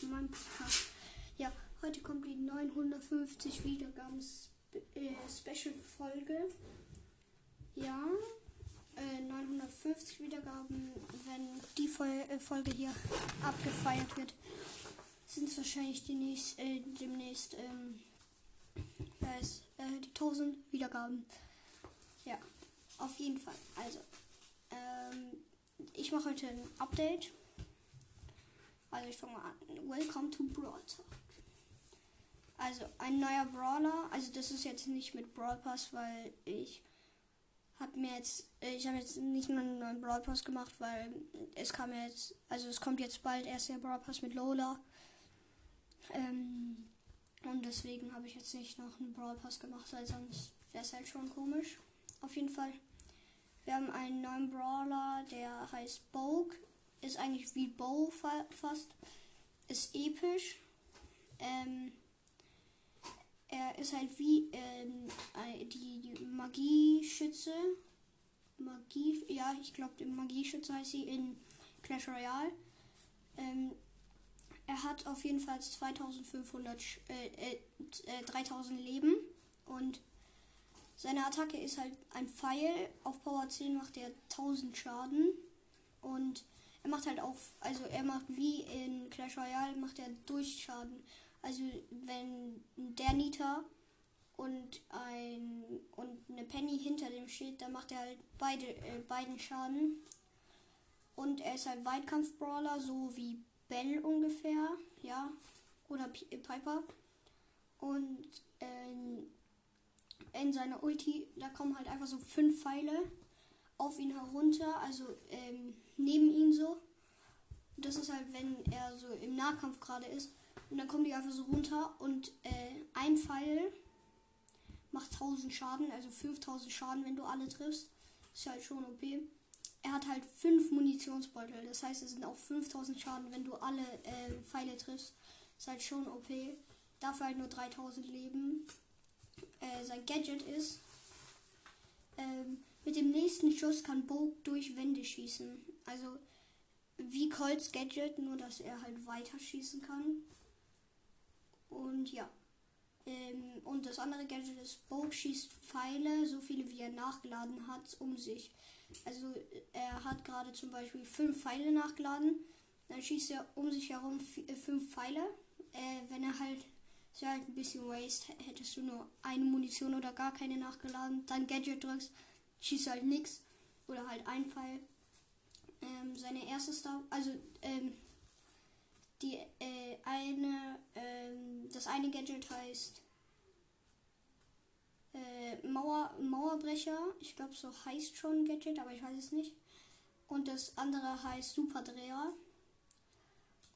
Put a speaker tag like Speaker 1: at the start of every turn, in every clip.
Speaker 1: Podcast. Ja, heute kommt die 950 Wiedergaben äh, Special Folge. Ja, äh, 950 Wiedergaben, wenn die Fol äh, Folge hier abgefeiert wird, sind es wahrscheinlich die nächst, äh, demnächst ähm, äh, die 1000 Wiedergaben. Ja, auf jeden Fall. Also, ähm, ich mache heute ein Update. Also ich fange mal an. Welcome to Brawl Talk. Also ein neuer Brawler. Also das ist jetzt nicht mit Brawl Pass, weil ich habe mir jetzt, ich habe jetzt nicht nur einen neuen Brawl Pass gemacht, weil es kam jetzt, also es kommt jetzt bald erst der Brawl Pass mit Lola. Ähm, und deswegen habe ich jetzt nicht noch einen Brawl Pass gemacht, weil sonst wäre es halt schon komisch. Auf jeden Fall. Wir haben einen neuen Brawler, der heißt Bogue. Ist eigentlich wie Bow fast. Ist episch. Ähm, er ist halt wie ähm, die, die Magieschütze. Magie, ja, ich glaube, Magieschütze heißt sie in Clash Royale. Ähm, er hat auf jeden Fall 2500, äh, äh, 3000 Leben und seine Attacke ist halt ein Pfeil. Auf Power 10 macht er 1000 Schaden. Und er macht halt auch, also er macht wie in Clash Royale, macht er Durchschaden. Also wenn der Nita und ein und eine Penny hinter dem steht, dann macht er halt beide äh, beiden Schaden. Und er ist halt Weitkampf-Brawler, so wie Bell ungefähr, ja, oder P Piper. Und ähm, in seiner Ulti, da kommen halt einfach so fünf Pfeile auf ihn herunter, also ähm, neben ihn so. Das ist halt, wenn er so im Nahkampf gerade ist. Und dann kommen die einfach so runter und äh, ein Pfeil macht 1000 Schaden, also 5000 Schaden, wenn du alle triffst. Ist halt schon OP. Er hat halt fünf Munitionsbeutel, das heißt, es sind auch 5000 Schaden, wenn du alle äh, Pfeile triffst. Ist halt schon OP. Dafür halt nur 3000 Leben äh, sein Gadget ist. Ähm, mit dem nächsten Schuss kann Bo durch Wände schießen. Also wie Colts Gadget, nur dass er halt weiter schießen kann. Und ja. Ähm, und das andere Gadget ist, Bo schießt Pfeile, so viele wie er nachgeladen hat, um sich. Also er hat gerade zum Beispiel fünf Pfeile nachgeladen. Dann schießt er um sich herum äh, fünf Pfeile. Äh, wenn er halt ist ja halt ein bisschen waste. Hättest du nur eine Munition oder gar keine nachgeladen, dann Gadget drückst, schießt halt nix. Oder halt ein Pfeil. Ähm, seine erste Star, also ähm, die äh, eine, ähm, das eine Gadget heißt äh, Mauer, Mauerbrecher. Ich glaube, so heißt schon Gadget, aber ich weiß es nicht. Und das andere heißt Superdreher.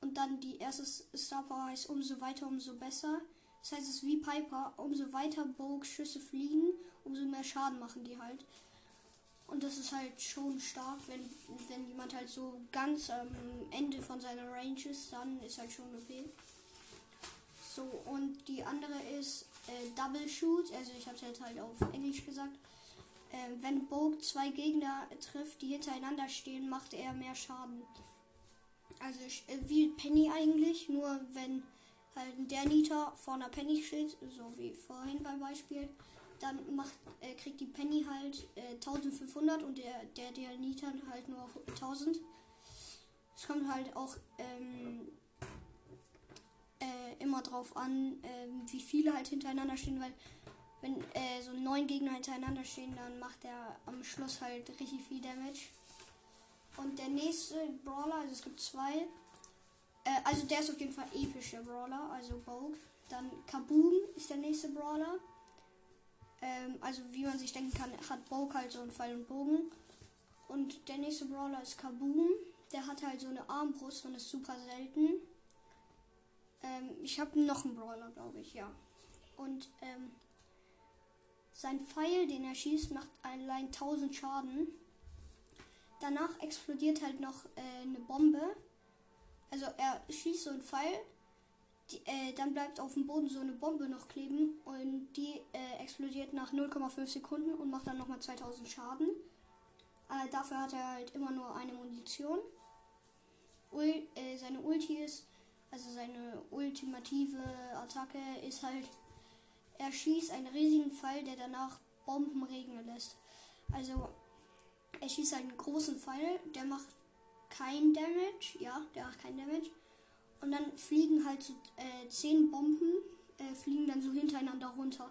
Speaker 1: Und dann die erste Star Power heißt umso weiter, umso besser. Das heißt, es ist wie Piper. Umso weiter Schüsse fliegen, umso mehr Schaden machen die halt. Und das ist halt schon stark, wenn, wenn jemand halt so ganz am Ende von seiner Range ist, dann ist halt schon OP. So, und die andere ist äh, Double Shoot. Also ich habe es jetzt halt auf Englisch gesagt. Äh, wenn Bogue zwei Gegner trifft, die hintereinander stehen, macht er mehr Schaden. Also äh, wie Penny eigentlich, nur wenn halt der Nita vor einer Penny steht, so wie vorhin beim Beispiel, dann macht, äh, kriegt die Penny halt äh, 1500 und der, der, der Nita halt nur auf 1000. Es kommt halt auch ähm, äh, immer drauf an, ähm, wie viele halt hintereinander stehen, weil wenn äh, so neun Gegner hintereinander stehen, dann macht er am Schluss halt richtig viel Damage. Und der nächste Brawler, also es gibt zwei. Äh, also der ist auf jeden Fall epischer Brawler, also Vogue. Dann Kaboom ist der nächste Brawler. Ähm, also wie man sich denken kann, hat Vogue halt so einen Pfeil und Bogen. Und der nächste Brawler ist Kaboom. Der hat halt so eine Armbrust und ist super selten. Ähm, ich habe noch einen Brawler, glaube ich, ja. Und ähm, sein Pfeil, den er schießt, macht allein 1000 Schaden. Danach explodiert halt noch äh, eine Bombe. Also er schießt so einen Pfeil. Die, äh, dann bleibt auf dem Boden so eine Bombe noch kleben und die äh, explodiert nach 0,5 Sekunden und macht dann nochmal 2000 Schaden. Äh, dafür hat er halt immer nur eine Munition. Ul äh, seine Ulti ist, also seine ultimative Attacke ist halt, er schießt einen riesigen Pfeil, der danach Bomben regnen lässt. Also er schießt einen großen Pfeil, der macht kein Damage, ja, der macht kein Damage. Und dann fliegen halt so äh, zehn Bomben, äh, fliegen dann so hintereinander runter.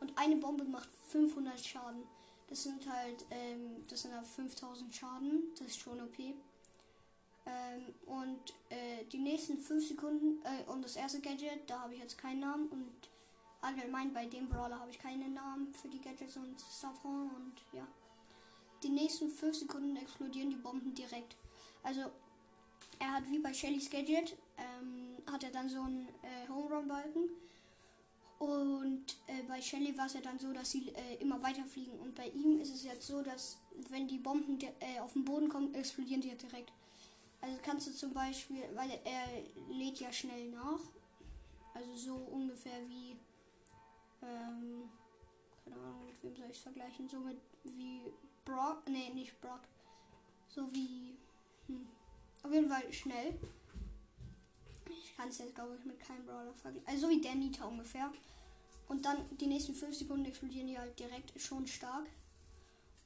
Speaker 1: Und eine Bombe macht 500 Schaden. Das sind halt, ähm, das sind halt 5000 Schaden. Das ist schon OP. Ähm, und äh, die nächsten 5 Sekunden, äh, und das erste Gadget, da habe ich jetzt keinen Namen. Und allgemein bei dem Brawler habe ich keinen Namen für die Gadgets und Saffron und ja. Die nächsten 5 Sekunden explodieren die Bomben direkt. Also er hat wie bei Shellys Gadget, ähm, hat er dann so einen äh, Home Run Balken. Und äh, bei Shelly war es ja dann so, dass sie äh, immer weiterfliegen. Und bei ihm ist es jetzt so, dass wenn die Bomben äh, auf den Boden kommen, explodieren die direkt. Also kannst du zum Beispiel, weil er lädt ja schnell nach. Also so ungefähr wie, ähm, keine Ahnung, mit wem soll ich es vergleichen? So mit wie Brock, nee, nicht Brock. So wie, hm, auf jeden Fall schnell. Kann es jetzt, glaube ich, mit keinem Brawler vergleichen. Also wie der Nita ungefähr. Und dann die nächsten 5 Sekunden explodieren die halt direkt schon stark.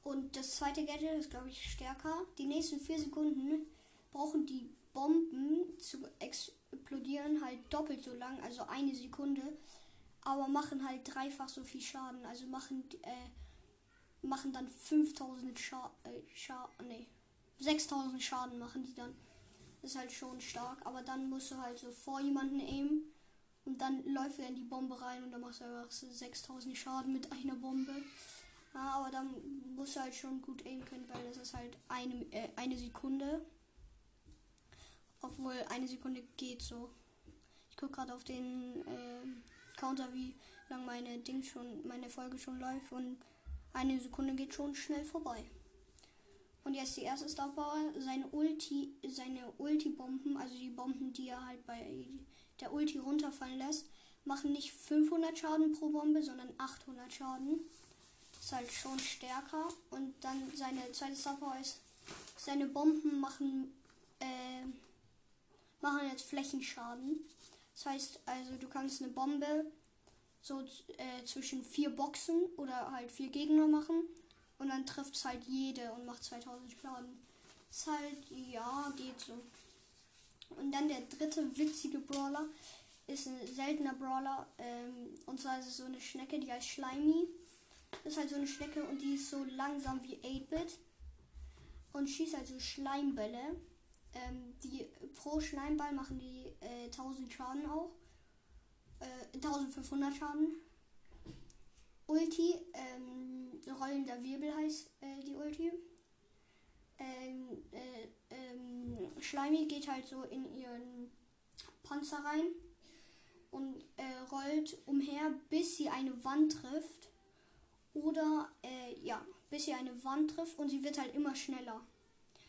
Speaker 1: Und das zweite Gadget ist, glaube ich, stärker. Die nächsten 4 Sekunden brauchen die Bomben zu explodieren halt doppelt so lang, also eine Sekunde. Aber machen halt dreifach so viel Schaden. Also machen, äh, machen dann 5000 Schaden. Äh, Scha nee, 6000 Schaden machen die dann ist halt schon stark. Aber dann musst du halt so vor jemanden aimen. Und dann läuft er in die Bombe rein und dann machst du einfach so 6000 Schaden mit einer Bombe. Ja, aber dann musst du halt schon gut aimen können, weil das ist halt eine, äh, eine Sekunde. Obwohl eine Sekunde geht so. Ich gucke gerade auf den äh, Counter, wie lang meine Ding schon, meine Folge schon läuft und eine Sekunde geht schon schnell vorbei. Und jetzt die erste Star Power, seine Ulti, seine Ulti-Bomben, also die Bomben, die er halt bei der Ulti runterfallen lässt, machen nicht 500 Schaden pro Bombe, sondern 800 Schaden. Ist halt schon stärker. Und dann seine zweite Star Power ist, seine Bomben machen, äh, machen jetzt Flächenschaden. Das heißt, also du kannst eine Bombe so äh, zwischen vier Boxen oder halt vier Gegner machen und dann trifft es halt jede und macht 2000 Schaden. Ist halt, ja, geht so. Und dann der dritte witzige Brawler ist ein seltener Brawler. Ähm, und zwar ist es so eine Schnecke, die heißt. Das ist halt so eine Schnecke und die ist so langsam wie 8-Bit. Und schießt halt so Schleimbälle. Ähm, die pro Schleimball machen die äh, 1000 Schaden auch. Äh, 1500 Schaden. Ulti, ähm, rollender Wirbel heißt äh, die Ulti. Ähm, äh, ähm, Schleimi geht halt so in ihren Panzer rein und äh, rollt umher, bis sie eine Wand trifft. Oder, äh, ja, bis sie eine Wand trifft und sie wird halt immer schneller.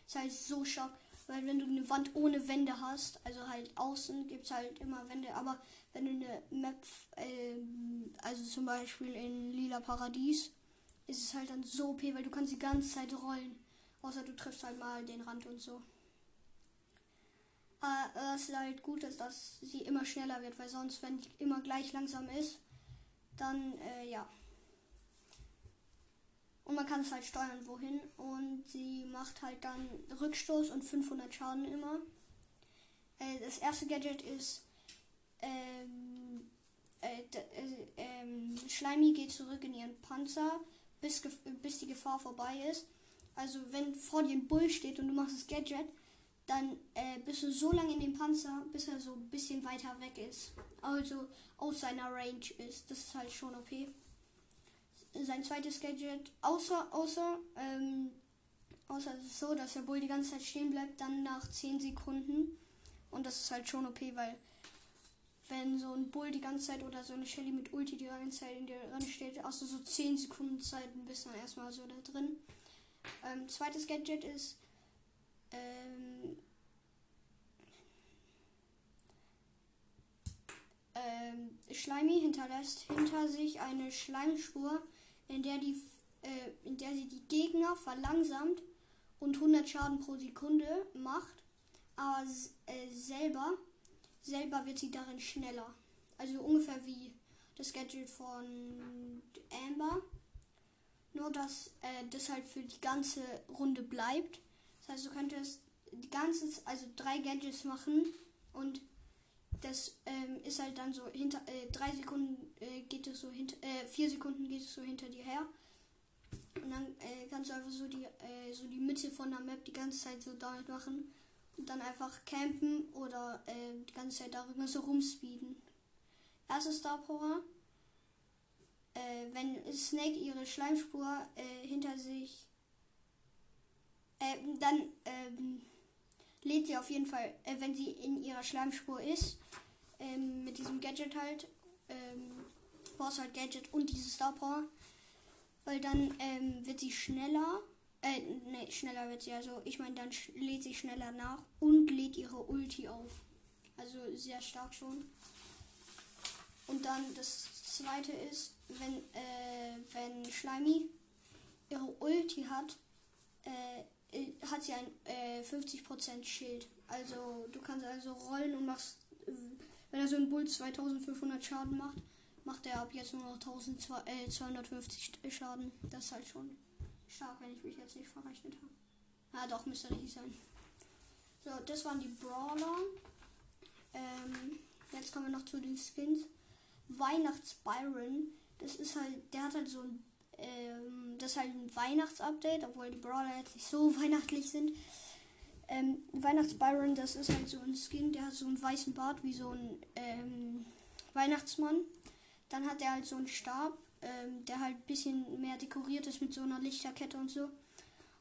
Speaker 1: Das heißt so stark, weil wenn du eine Wand ohne Wände hast, also halt außen gibt es halt immer Wände, aber wenn du eine Map, äh, also zum Beispiel in Lila Paradies, ist es halt dann so OP, weil du kannst die ganze Zeit rollen. Außer du triffst halt mal den Rand und so. Aber was halt gut ist, dass sie immer schneller wird, weil sonst, wenn die immer gleich langsam ist, dann, äh, ja. Und man kann es halt steuern, wohin. Und sie macht halt dann Rückstoß und 500 Schaden immer. Äh, das erste Gadget ist ähm, äh, äh, ähm, Schleimi geht zurück in ihren Panzer, bis, bis die Gefahr vorbei ist. Also wenn vor dir ein Bull steht und du machst das Gadget, dann äh, bist du so lange in dem Panzer, bis er so ein bisschen weiter weg ist. Also aus seiner Range ist. Das ist halt schon okay. Sein zweites Gadget, außer, außer, ähm, außer es ist so, dass der Bull die ganze Zeit stehen bleibt, dann nach 10 Sekunden. Und das ist halt schon okay, weil wenn so ein Bull die ganze Zeit oder so eine Shelly mit Ulti die ganze Zeit in der drin steht, du so 10 Sekunden Zeit bist dann erstmal so da drin. Ähm, zweites Gadget ist ähm, ähm, Schleimi hinterlässt hinter sich eine Schleimspur, in der die äh, in der sie die Gegner verlangsamt und 100 Schaden pro Sekunde macht. aber äh, selber, selber wird sie darin schneller. Also ungefähr wie das Gadget von Amber. Nur, dass äh, das halt für die ganze Runde bleibt. Das heißt, du könntest die ganze, also drei Gadgets machen und das ähm, ist halt dann so hinter äh, drei Sekunden äh, geht es so hinter äh, vier Sekunden geht es so hinter dir her und dann äh, kannst du einfach so die äh, so die Mitte von der Map die ganze Zeit so damit machen und dann einfach campen oder äh, die ganze Zeit darüber so rumspeeden. Erstes Star Power. Äh, wenn Snake ihre Schleimspur hinter sich dann ähm, lädt sie auf jeden Fall, wenn sie in ihrer Schleimspur ist, ähm, mit diesem Gadget halt, ähm, brauchst halt Gadget und diese Star Power, weil dann ähm, wird sie schneller, äh, ne, schneller wird sie, also ich meine, dann lädt sie schneller nach und lädt ihre Ulti auf. Also sehr stark schon. Und dann das zweite ist, wenn, äh, wenn Schleimy ihre Ulti hat, äh, hat sie ein äh, 50% Schild. Also du kannst also rollen und machst, äh, wenn er so ein Bull 2500 Schaden macht, macht er ab jetzt nur noch 1250 äh, Schaden. Das ist halt schon stark, wenn ich mich jetzt nicht verrechnet habe. Ah, doch, müsste richtig sein. So, das waren die Brawler. Ähm, jetzt kommen wir noch zu den Skins. Weihnachts Byron, das ist halt, der hat halt so ein ähm, das ist halt ein Weihnachtsupdate, obwohl die Brawler jetzt nicht so weihnachtlich sind. Ähm, Weihnachts-Byron, das ist halt so ein Skin, der hat so einen weißen Bart wie so ein ähm, Weihnachtsmann. Dann hat er halt so einen Stab, ähm, der halt ein bisschen mehr dekoriert ist mit so einer Lichterkette und so.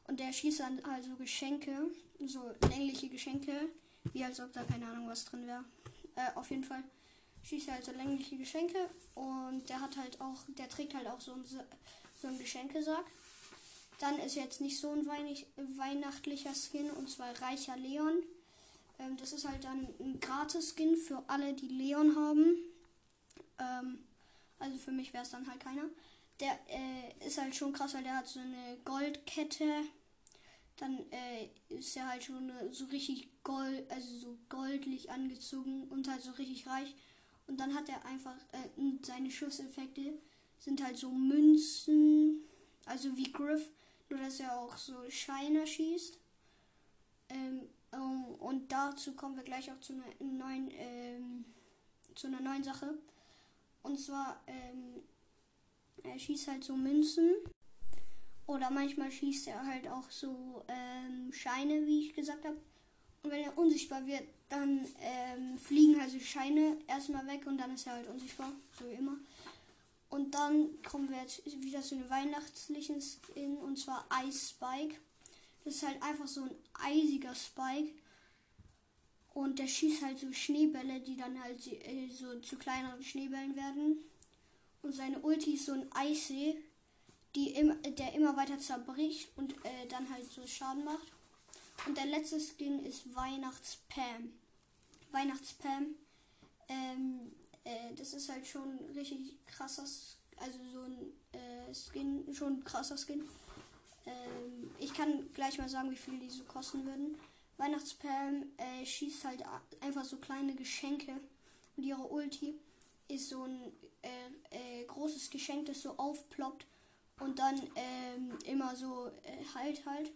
Speaker 1: Und der schießt dann also Geschenke, so längliche Geschenke, wie als ob da keine Ahnung was drin wäre. Äh, auf jeden Fall schießt er halt so längliche Geschenke und der hat halt auch, der trägt halt auch so ein so ein Geschenkesack. Dann ist jetzt nicht so ein weihnachtlicher Skin und zwar Reicher Leon. Ähm, das ist halt dann ein Gratis-Skin für alle, die Leon haben. Ähm, also für mich wäre es dann halt keiner. Der äh, ist halt schon krass, weil der hat so eine Goldkette. Dann äh, ist er halt schon so richtig gold, also so goldlich angezogen und halt so richtig reich. Und dann hat er einfach äh, seine Schusseffekte sind halt so Münzen, also wie Griff, nur dass er auch so Scheine schießt. Ähm, um, und dazu kommen wir gleich auch zu einer neuen, ähm, zu einer neuen Sache. Und zwar, ähm, er schießt halt so Münzen. Oder manchmal schießt er halt auch so ähm, Scheine, wie ich gesagt habe. Und wenn er unsichtbar wird, dann ähm, fliegen halt so Scheine erstmal weg und dann ist er halt unsichtbar, so wie immer. Und dann kommen wir jetzt wieder zu einem weihnachtlichen Skin und zwar Ice Spike. Das ist halt einfach so ein eisiger Spike. Und der schießt halt so Schneebälle, die dann halt äh, so zu kleineren Schneebällen werden. Und seine Ulti ist so ein Eissee, die im, der immer weiter zerbricht und äh, dann halt so Schaden macht. Und der letzte Skin ist Weihnachtspam. Weihnachtspam ähm, äh, das ist halt schon richtig krasser, also so ein äh, Skin, schon krasser Skin. Ähm, ich kann gleich mal sagen, wie viel die so kosten würden. Weihnachtspam äh, schießt halt einfach so kleine Geschenke und ihre Ulti ist so ein äh, äh, großes Geschenk, das so aufploppt und dann ähm, immer so äh, halt halt.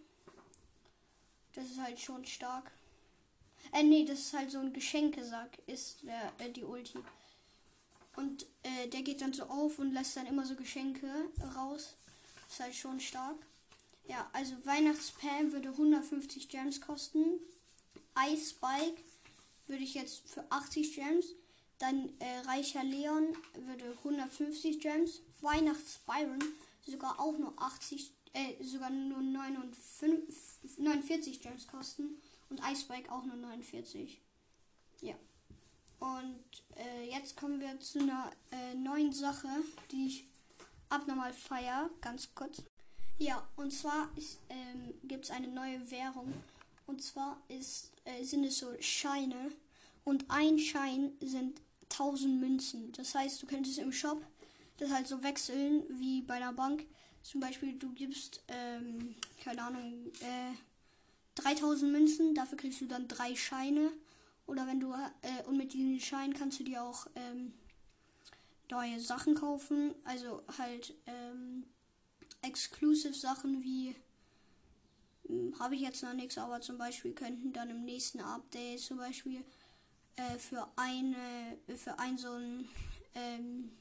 Speaker 1: Das ist halt schon stark. Äh, nee, das ist halt so ein Geschenkesack, ist der, äh, die Ulti. Und äh, der geht dann so auf und lässt dann immer so Geschenke raus. Ist halt schon stark. Ja, also Weihnachtspam würde 150 Gems kosten. Ice Spike würde ich jetzt für 80 Gems. Dann äh, Reicher Leon würde 150 Gems. Weihnachts Byron sogar auch nur 80, äh, sogar nur 59, 49 Gems kosten. Und Ice Spike auch nur 49. Ja. Und äh, jetzt kommen wir zu einer äh, neuen Sache, die ich abnormal feier, ganz kurz. Ja, und zwar ähm, gibt es eine neue Währung. Und zwar ist, äh, sind es so Scheine. Und ein Schein sind 1000 Münzen. Das heißt, du könntest im Shop das halt so wechseln wie bei einer Bank. Zum Beispiel, du gibst, ähm, keine Ahnung, äh, 3000 Münzen, dafür kriegst du dann drei Scheine. Oder wenn du, äh, und mit diesen Scheinen kannst du dir auch ähm, neue Sachen kaufen. Also halt ähm, exclusive Sachen wie hm, habe ich jetzt noch nichts, aber zum Beispiel könnten dann im nächsten Update zum Beispiel äh, für eine, für ein so ein ähm,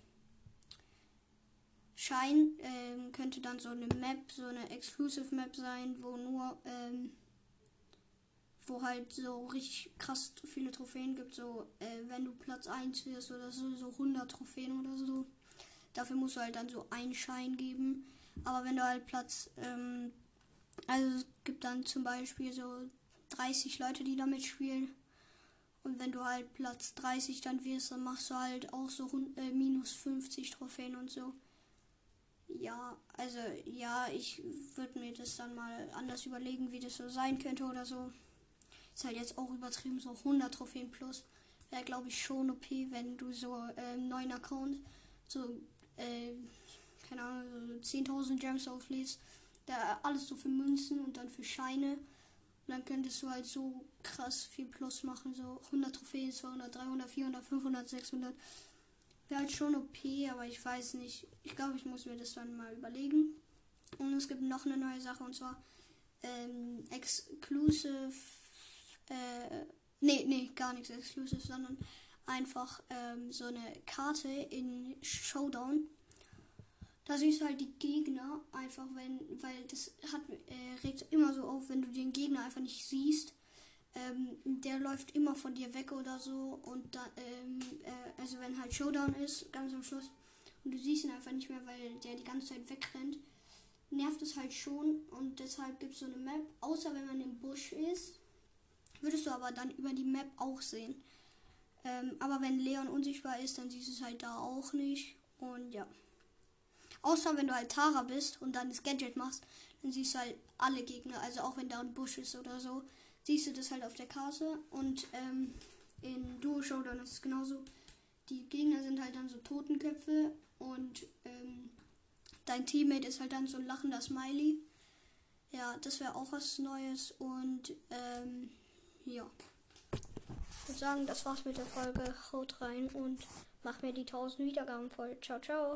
Speaker 1: Schein ähm, könnte dann so eine Map, so eine Exclusive Map sein, wo nur, ähm, wo halt so richtig krass viele Trophäen gibt, so äh, wenn du Platz 1 wirst oder so, so 100 Trophäen oder so. Dafür musst du halt dann so einen Schein geben. Aber wenn du halt Platz, ähm, also es gibt dann zum Beispiel so 30 Leute, die damit spielen. Und wenn du halt Platz 30 dann wirst, dann machst du halt auch so äh, minus 50 Trophäen und so. Ja, also ja, ich würde mir das dann mal anders überlegen, wie das so sein könnte oder so. Ist halt jetzt auch übertrieben, so 100 Trophäen plus. Wäre, glaube ich, schon OP, wenn du so einen äh, neuen Account, so, äh, keine Ahnung, so 10.000 Gems auflädst. Da alles so für Münzen und dann für Scheine. Und dann könntest du halt so krass viel Plus machen, so 100 Trophäen, 200, 300, 400, 500, 600. Wäre halt schon OP, aber ich weiß nicht. Ich glaube, ich muss mir das dann mal überlegen. Und es gibt noch eine neue Sache und zwar ähm, Exclusive. Äh, nee, nee, gar nichts Exclusive, sondern einfach ähm, so eine Karte in Showdown. Da siehst du halt die Gegner einfach, wenn, weil das hat, äh, regt immer so auf, wenn du den Gegner einfach nicht siehst ähm, der läuft immer von dir weg oder so. Und da, ähm, äh, also wenn halt Showdown ist, ganz am Schluss, und du siehst ihn einfach nicht mehr, weil der die ganze Zeit wegrennt, nervt es halt schon. Und deshalb gibt es so eine Map, außer wenn man im Busch ist, würdest du aber dann über die Map auch sehen. Ähm, aber wenn Leon unsichtbar ist, dann siehst du es halt da auch nicht. Und ja. Außer wenn du halt Tara bist und dann das Gadget machst, dann siehst du halt alle Gegner. Also auch wenn da ein Busch ist oder so, siehst du das halt auf der Karte. Und ähm, in Duo Showdown ist es genauso. Die Gegner sind halt dann so Totenköpfe und ähm, dein Teammate ist halt dann so ein lachender Smiley. Ja, das wäre auch was Neues und ähm, ja. Ich würde sagen, das war's mit der Folge. Haut rein und mach mir die 1000 Wiedergaben voll. Ciao, ciao.